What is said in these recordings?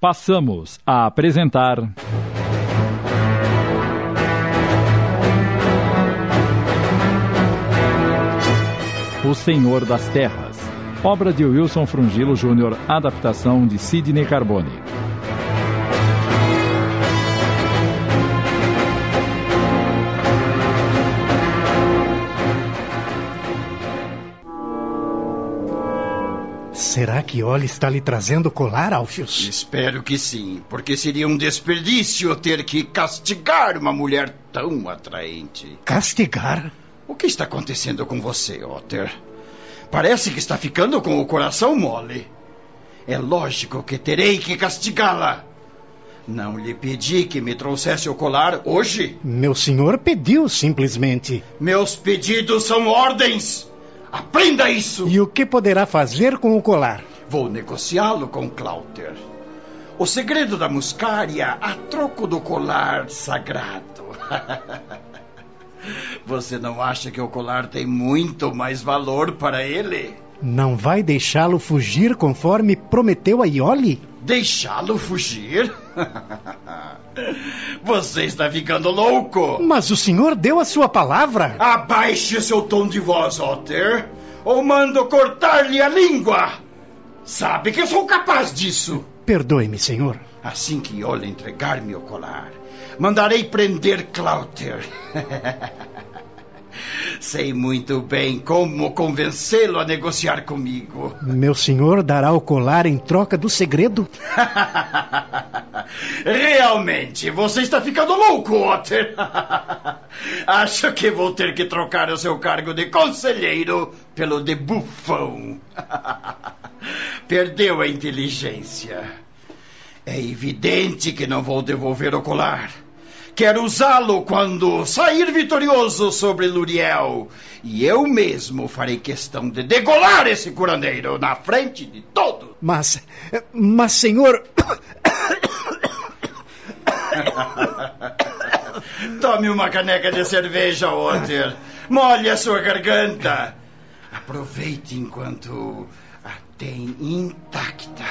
Passamos a apresentar. O Senhor das Terras. Obra de Wilson Frungilo Júnior, adaptação de Sidney Carbone. Será que Oli está lhe trazendo colar, Alfius? Espero que sim, porque seria um desperdício ter que castigar uma mulher tão atraente. Castigar? O que está acontecendo com você, Otter? Parece que está ficando com o coração mole. É lógico que terei que castigá-la. Não lhe pedi que me trouxesse o colar hoje? Meu senhor pediu simplesmente. Meus pedidos são ordens. Aprenda isso! E o que poderá fazer com o colar? Vou negociá-lo com Clauter. O segredo da muscária a troco do colar sagrado. Você não acha que o colar tem muito mais valor para ele? Não vai deixá-lo fugir conforme prometeu a Ioli? Deixá-lo fugir? Você está ficando louco! Mas o senhor deu a sua palavra! Abaixe seu tom de voz, Otter, ou mando cortar-lhe a língua! Sabe que eu sou capaz disso! Perdoe-me, senhor. Assim que Ioli entregar-me o colar, mandarei prender Clauter. Sei muito bem como convencê-lo a negociar comigo. Meu senhor dará o colar em troca do segredo? Realmente, você está ficando louco, Otter. Acho que vou ter que trocar o seu cargo de conselheiro pelo de bufão. Perdeu a inteligência. É evidente que não vou devolver o colar. Quero usá-lo quando sair vitorioso sobre Luriel. E eu mesmo farei questão de degolar esse curandeiro na frente de todos. Mas, mas, senhor. Tome uma caneca de cerveja, Otter. Molhe a sua garganta. Aproveite enquanto a tem intacta.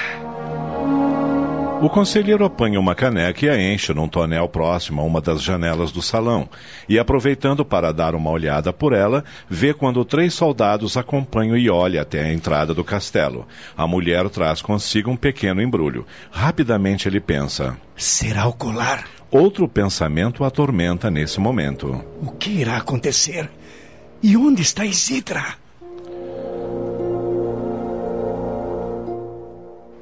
O conselheiro apanha uma caneca e a enche num tonel próximo a uma das janelas do salão, e aproveitando para dar uma olhada por ela, vê quando três soldados acompanham Iole até a entrada do castelo. A mulher traz consigo um pequeno embrulho. Rapidamente ele pensa: Será o colar? Outro pensamento atormenta nesse momento. O que irá acontecer? E onde está Isidra?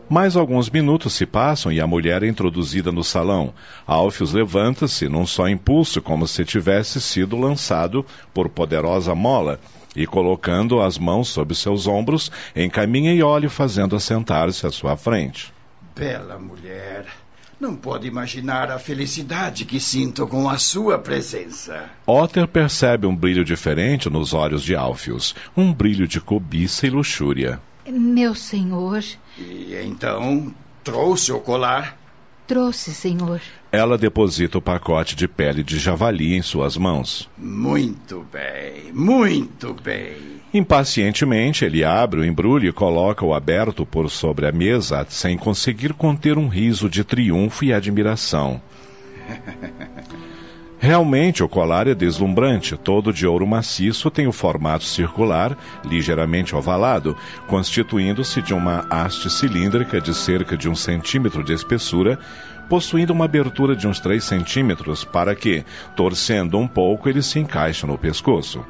Mais alguns minutos se passam e a mulher é introduzida no salão. Alfios levanta-se num só impulso, como se tivesse sido lançado por poderosa mola, e colocando as mãos sob seus ombros, encaminha e olha fazendo assentar-se à sua frente. Bela mulher. Não pode imaginar a felicidade que sinto com a sua presença. Otter percebe um brilho diferente nos olhos de Alfios, um brilho de cobiça e luxúria. Meu senhor. E então trouxe o colar? Trouxe, senhor. Ela deposita o pacote de pele de javali em suas mãos. Muito bem, muito bem. Impacientemente, ele abre o embrulho e coloca-o aberto por sobre a mesa, sem conseguir conter um riso de triunfo e admiração. Realmente, o colar é deslumbrante, todo de ouro maciço, tem o formato circular, ligeiramente ovalado, constituindo-se de uma haste cilíndrica de cerca de um centímetro de espessura, possuindo uma abertura de uns 3 centímetros para que, torcendo um pouco, ele se encaixe no pescoço.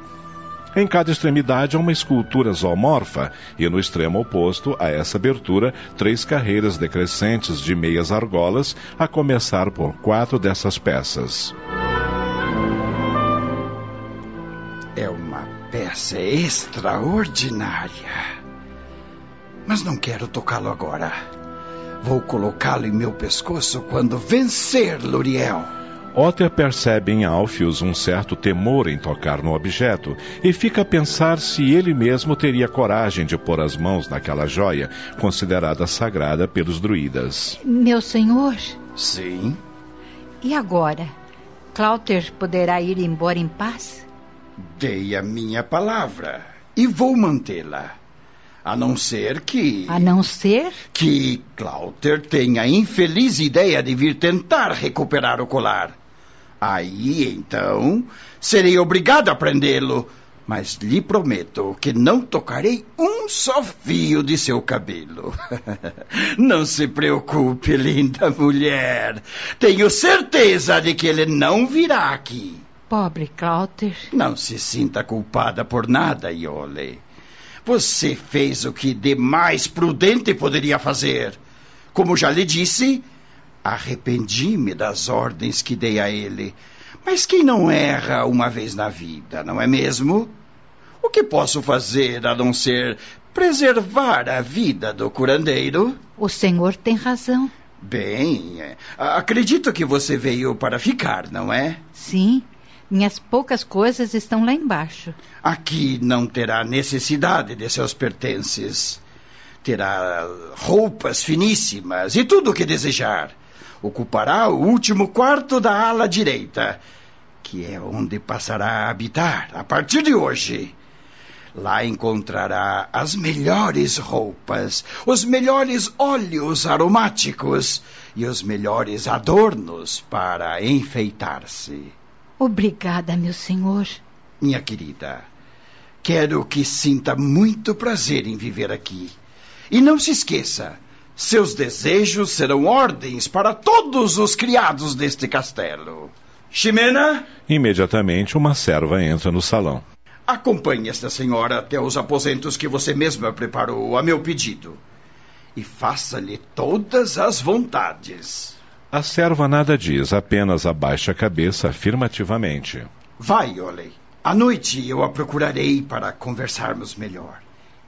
Em cada extremidade há uma escultura zoomorfa e no extremo oposto a essa abertura, três carreiras decrescentes de meias argolas, a começar por quatro dessas peças. Uma peça extraordinária. Mas não quero tocá-lo agora. Vou colocá-lo em meu pescoço quando vencer Luriel. Otter percebe em Alfius um certo temor em tocar no objeto e fica a pensar se ele mesmo teria coragem de pôr as mãos naquela joia, considerada sagrada pelos druidas. Meu senhor? Sim. E agora? Clauter poderá ir embora em paz? Dei a minha palavra e vou mantê-la. A não ser que. A não ser? Que Clouter tenha a infeliz ideia de vir tentar recuperar o colar. Aí, então, serei obrigado a prendê-lo. Mas lhe prometo que não tocarei um só fio de seu cabelo. não se preocupe, linda mulher. Tenho certeza de que ele não virá aqui. Pobre Clouter. Não se sinta culpada por nada, Iole. Você fez o que de mais prudente poderia fazer. Como já lhe disse, arrependi-me das ordens que dei a ele. Mas quem não erra uma vez na vida, não é mesmo? O que posso fazer a não ser preservar a vida do curandeiro? O senhor tem razão. Bem, acredito que você veio para ficar, não é? Sim. Minhas poucas coisas estão lá embaixo. Aqui não terá necessidade de seus pertences. Terá roupas finíssimas e tudo o que desejar. Ocupará o último quarto da ala direita, que é onde passará a habitar a partir de hoje. Lá encontrará as melhores roupas, os melhores óleos aromáticos e os melhores adornos para enfeitar-se. Obrigada, meu senhor. Minha querida, quero que sinta muito prazer em viver aqui. E não se esqueça, seus desejos serão ordens para todos os criados deste castelo. Ximena? Imediatamente uma serva entra no salão. Acompanhe esta senhora até os aposentos que você mesma preparou a meu pedido. E faça-lhe todas as vontades. A serva nada diz, apenas abaixa a cabeça afirmativamente. Vai, Oley. À noite eu a procurarei para conversarmos melhor.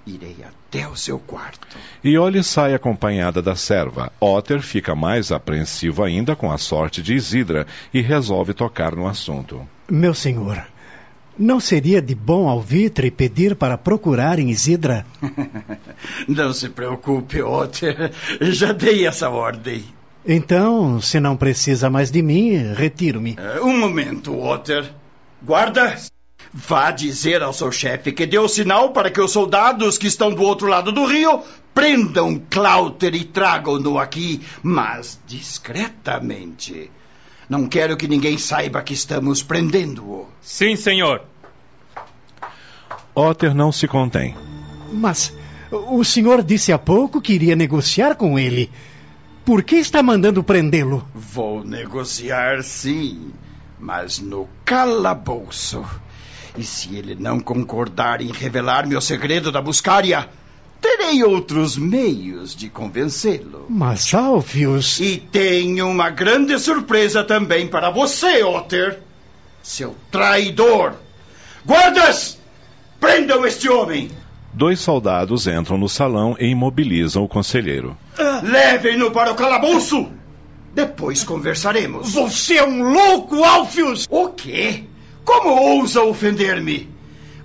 Irei até o seu quarto. Iole sai acompanhada da serva. Otter fica mais apreensivo ainda com a sorte de Isidra e resolve tocar no assunto. Meu senhor, não seria de bom alvitre pedir para procurarem Isidra? não se preocupe, Otter. Já dei essa ordem. Então, se não precisa mais de mim, retiro-me. Uh, um momento, Otter. Guarda! Vá dizer ao seu chefe que deu sinal para que os soldados que estão do outro lado do rio prendam Clouter e tragam-no aqui, mas discretamente. Não quero que ninguém saiba que estamos prendendo-o. Sim, senhor. Otter não se contém. Mas o senhor disse há pouco que iria negociar com ele. Por que está mandando prendê-lo? Vou negociar, sim, mas no calabouço. E se ele não concordar em revelar meu segredo da buscária, terei outros meios de convencê-lo. Mas, Alfius. E tenho uma grande surpresa também para você, Otter. Seu traidor. Guardas! Prendam este homem! Dois soldados entram no salão e imobilizam o conselheiro. Levem-no para o calabouço! Depois conversaremos. Você é um louco, Alfius! O quê? Como ousa ofender-me?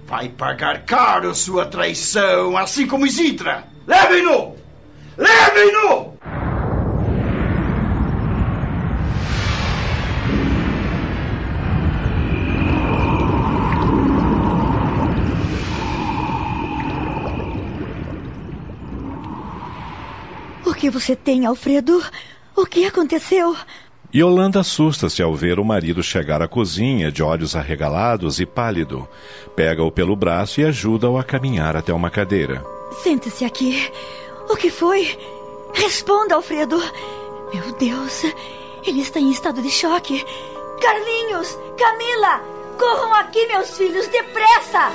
Vai pagar caro sua traição, assim como Isidra. Levem-no! Levem-no! O que você tem, Alfredo? O que aconteceu? Yolanda assusta-se ao ver o marido chegar à cozinha, de olhos arregalados e pálido. Pega-o pelo braço e ajuda-o a caminhar até uma cadeira. Sente-se aqui. O que foi? Responda, Alfredo. Meu Deus, ele está em estado de choque. Carlinhos, Camila, corram aqui, meus filhos, depressa!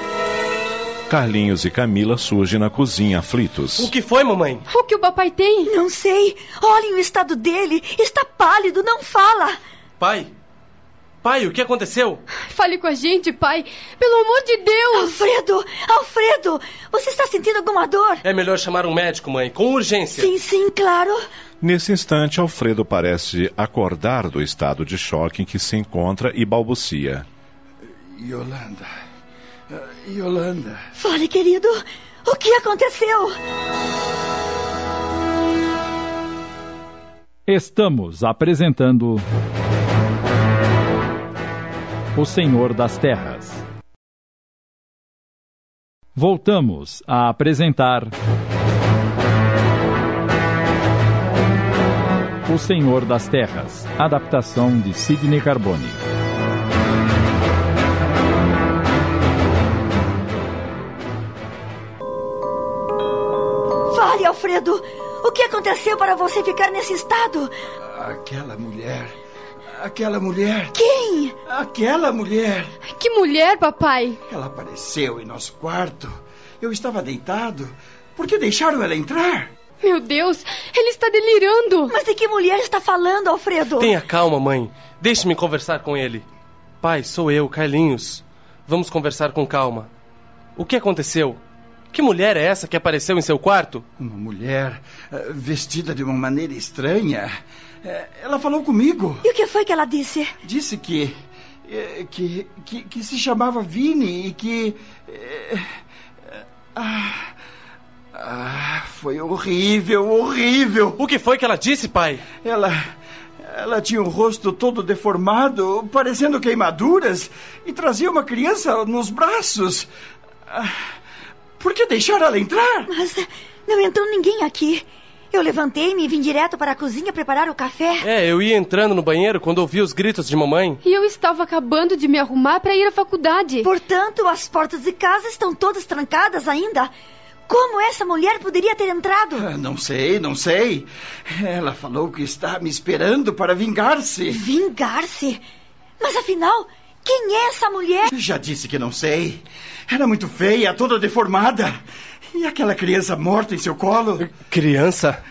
Carlinhos e Camila surgem na cozinha aflitos. O que foi, mamãe? O que o papai tem? Não sei. Olhem o estado dele. Está pálido, não fala. Pai? Pai, o que aconteceu? Fale com a gente, pai. Pelo amor de Deus! Alfredo! Alfredo! Você está sentindo alguma dor? É melhor chamar um médico, mãe, com urgência. Sim, sim, claro. Nesse instante, Alfredo parece acordar do estado de choque em que se encontra e balbucia. Yolanda. Uh, Yolanda. Fale, querido. O que aconteceu? Estamos apresentando. O Senhor das Terras. Voltamos a apresentar. O Senhor das Terras, adaptação de Sidney Carbone. Alfredo! O que aconteceu para você ficar nesse estado? Aquela mulher. Aquela mulher. Quem? Aquela mulher. Que mulher, papai? Ela apareceu em nosso quarto. Eu estava deitado. Por que deixaram ela entrar? Meu Deus, ele está delirando. Mas de que mulher está falando, Alfredo? Tenha calma, mãe. Deixe-me conversar com ele. Pai, sou eu, Carlinhos. Vamos conversar com calma. O que aconteceu? Que mulher é essa que apareceu em seu quarto? Uma mulher eh, vestida de uma maneira estranha. Eh, Ela falou comigo. E o que foi que ela disse? Disse que. eh, que, que, que se chamava Vini e que. ah, ah, foi horrível, horrível. O que foi que ela disse, pai? Ela. Ela tinha o rosto todo deformado, parecendo queimaduras, e trazia uma criança nos braços. Ah, por que deixaram ela entrar? Mas não entrou ninguém aqui. Eu levantei-me e vim direto para a cozinha preparar o café. É, eu ia entrando no banheiro quando ouvi os gritos de mamãe. E eu estava acabando de me arrumar para ir à faculdade. Portanto, as portas de casa estão todas trancadas ainda. Como essa mulher poderia ter entrado? Ah, Não sei, não sei. Ela falou que está me esperando para vingar-se. Vingar-se? Mas afinal, quem é essa mulher? Já disse que não sei. Era muito feia, toda deformada. E aquela criança morta em seu colo? Criança?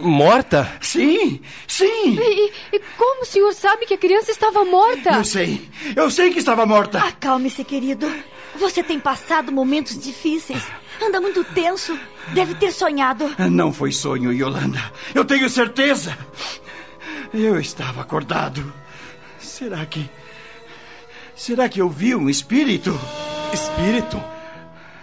Morta? Sim, sim. E, e como o senhor sabe que a criança estava morta? Eu sei, eu sei que estava morta. Acalme-se, querido. Você tem passado momentos difíceis. Anda muito tenso. Deve ter sonhado. Não foi sonho, Yolanda. Eu tenho certeza. Eu estava acordado. Será que. Será que eu vi um espírito? Espírito?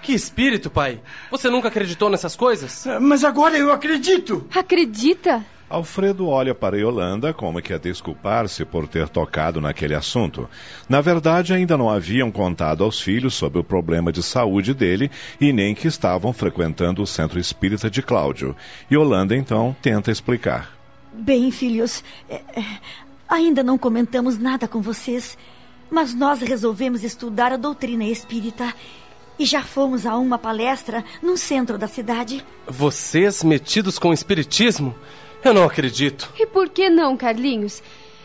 Que espírito, pai? Você nunca acreditou nessas coisas? Mas agora eu acredito. Acredita? Alfredo olha para Yolanda como que a desculpar-se por ter tocado naquele assunto. Na verdade, ainda não haviam contado aos filhos sobre o problema de saúde dele e nem que estavam frequentando o centro espírita de Cláudio. Yolanda, então, tenta explicar. Bem, filhos, é, é, ainda não comentamos nada com vocês, mas nós resolvemos estudar a doutrina espírita. E já fomos a uma palestra no centro da cidade. Vocês metidos com o espiritismo? Eu não acredito. E por que não, Carlinhos?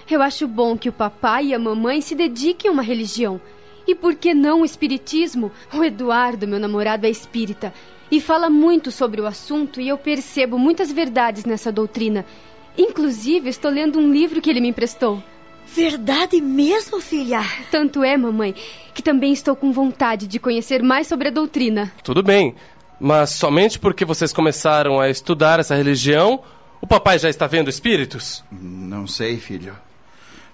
Eu acho bom que o papai e a mamãe se dediquem a uma religião. E por que não o espiritismo? O Eduardo, meu namorado, é espírita e fala muito sobre o assunto e eu percebo muitas verdades nessa doutrina. Inclusive, estou lendo um livro que ele me emprestou. Verdade mesmo, filha? Tanto é, mamãe, que também estou com vontade de conhecer mais sobre a doutrina. Tudo bem, mas somente porque vocês começaram a estudar essa religião, o papai já está vendo espíritos? Não sei, filho.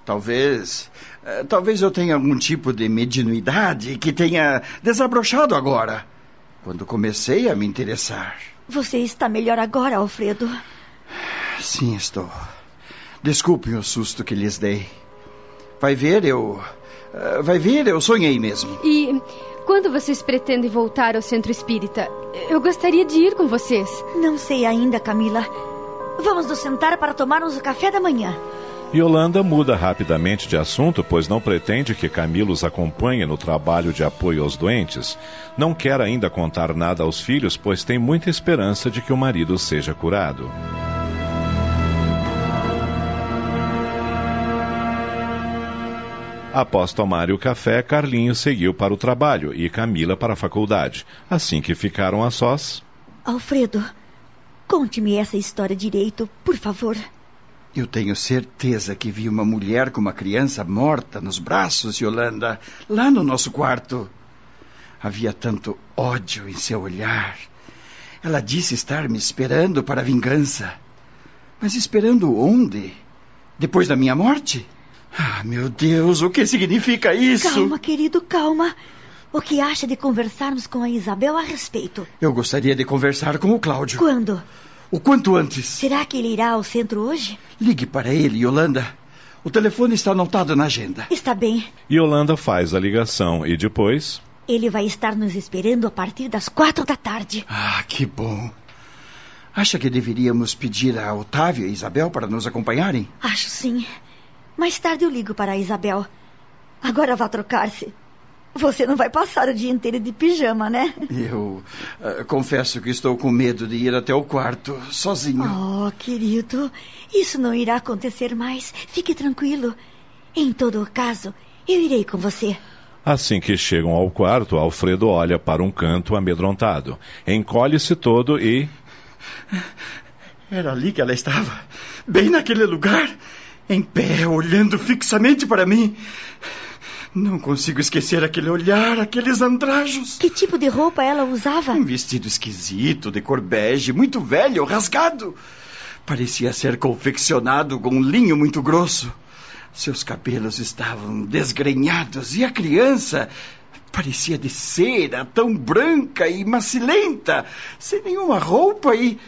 Talvez. eh, Talvez eu tenha algum tipo de mediunidade que tenha desabrochado agora. Quando comecei a me interessar. Você está melhor agora, Alfredo? Sim, estou. Desculpem o susto que lhes dei. Vai ver, eu. eh, Vai ver, eu sonhei mesmo. E quando vocês pretendem voltar ao centro espírita? Eu gostaria de ir com vocês. Não sei ainda, Camila. Vamos nos sentar para tomarmos o café da manhã. Yolanda muda rapidamente de assunto, pois não pretende que Camilo os acompanhe no trabalho de apoio aos doentes. Não quer ainda contar nada aos filhos, pois tem muita esperança de que o marido seja curado. Após tomarem o café, Carlinhos seguiu para o trabalho e Camila para a faculdade. Assim que ficaram a sós, Alfredo, conte-me essa história direito, por favor. Eu tenho certeza que vi uma mulher com uma criança morta nos braços, Yolanda, lá no nosso quarto. Havia tanto ódio em seu olhar. Ela disse estar me esperando para a vingança. Mas esperando onde? Depois da minha morte? Ah, meu Deus, o que significa isso? Calma, querido, calma. O que acha de conversarmos com a Isabel a respeito? Eu gostaria de conversar com o Cláudio. Quando? O quanto antes. Será que ele irá ao centro hoje? Ligue para ele, Yolanda. O telefone está anotado na agenda. Está bem. Yolanda faz a ligação e depois. Ele vai estar nos esperando a partir das quatro da tarde. Ah, que bom. Acha que deveríamos pedir a Otávio e a Isabel para nos acompanharem? Acho sim. Mais tarde eu ligo para a Isabel. Agora vá trocar-se. Você não vai passar o dia inteiro de pijama, né? Eu uh, confesso que estou com medo de ir até o quarto, sozinho. Oh, querido, isso não irá acontecer mais. Fique tranquilo. Em todo caso, eu irei com você. Assim que chegam ao quarto, Alfredo olha para um canto amedrontado. Encolhe-se todo e. Era ali que ela estava. Bem naquele lugar. Em pé, olhando fixamente para mim. Não consigo esquecer aquele olhar, aqueles andrajos. Que tipo de roupa ela usava? Um vestido esquisito, de cor bege, muito velho, rasgado. Parecia ser confeccionado com um linho muito grosso. Seus cabelos estavam desgrenhados e a criança parecia de cera, tão branca e macilenta, sem nenhuma roupa e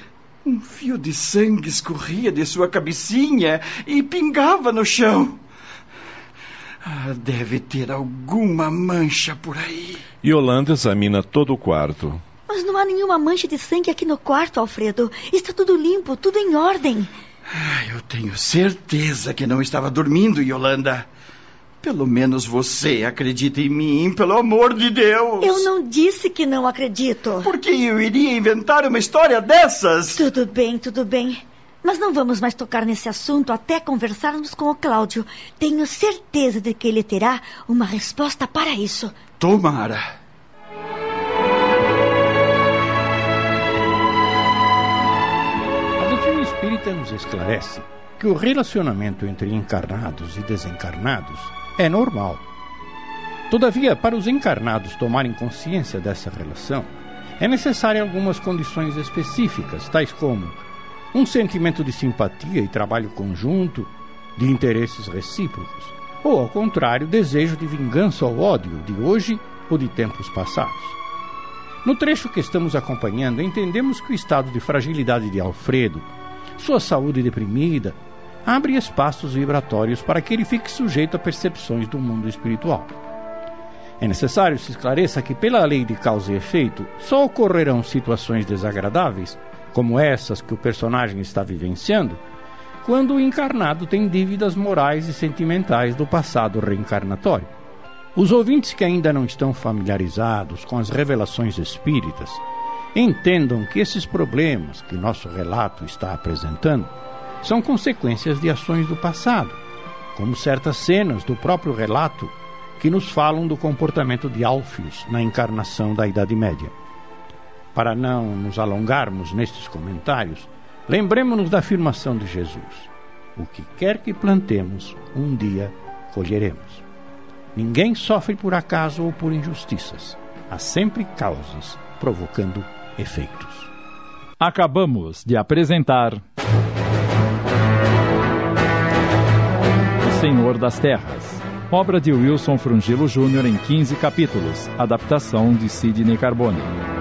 um fio de sangue escorria de sua cabecinha e pingava no chão. Ah, deve ter alguma mancha por aí. Yolanda examina todo o quarto. Mas não há nenhuma mancha de sangue aqui no quarto, Alfredo. Está tudo limpo, tudo em ordem. Ah, eu tenho certeza que não estava dormindo, Yolanda. Pelo menos você acredita em mim, pelo amor de Deus. Eu não disse que não acredito. Por que eu iria inventar uma história dessas? Tudo bem, tudo bem. Mas não vamos mais tocar nesse assunto até conversarmos com o Cláudio. Tenho certeza de que ele terá uma resposta para isso. Tomara. A doutrina espírita nos esclarece que o relacionamento entre encarnados e desencarnados é normal. Todavia, para os encarnados tomarem consciência dessa relação, é necessária algumas condições específicas, tais como um sentimento de simpatia e trabalho conjunto, de interesses recíprocos, ou, ao contrário, desejo de vingança ou ódio de hoje ou de tempos passados. No trecho que estamos acompanhando, entendemos que o estado de fragilidade de Alfredo, sua saúde deprimida, abre espaços vibratórios para que ele fique sujeito a percepções do mundo espiritual. É necessário se esclareça que, pela lei de causa e efeito, só ocorrerão situações desagradáveis como essas que o personagem está vivenciando, quando o encarnado tem dívidas morais e sentimentais do passado reencarnatório. Os ouvintes que ainda não estão familiarizados com as revelações espíritas entendam que esses problemas que nosso relato está apresentando são consequências de ações do passado, como certas cenas do próprio relato que nos falam do comportamento de Alfios na encarnação da Idade Média. Para não nos alongarmos nestes comentários, lembremos-nos da afirmação de Jesus: O que quer que plantemos, um dia colheremos. Ninguém sofre por acaso ou por injustiças. Há sempre causas provocando efeitos. Acabamos de apresentar. Senhor das Terras. Obra de Wilson Frungilo Jr. em 15 capítulos. Adaptação de Sidney Carbone.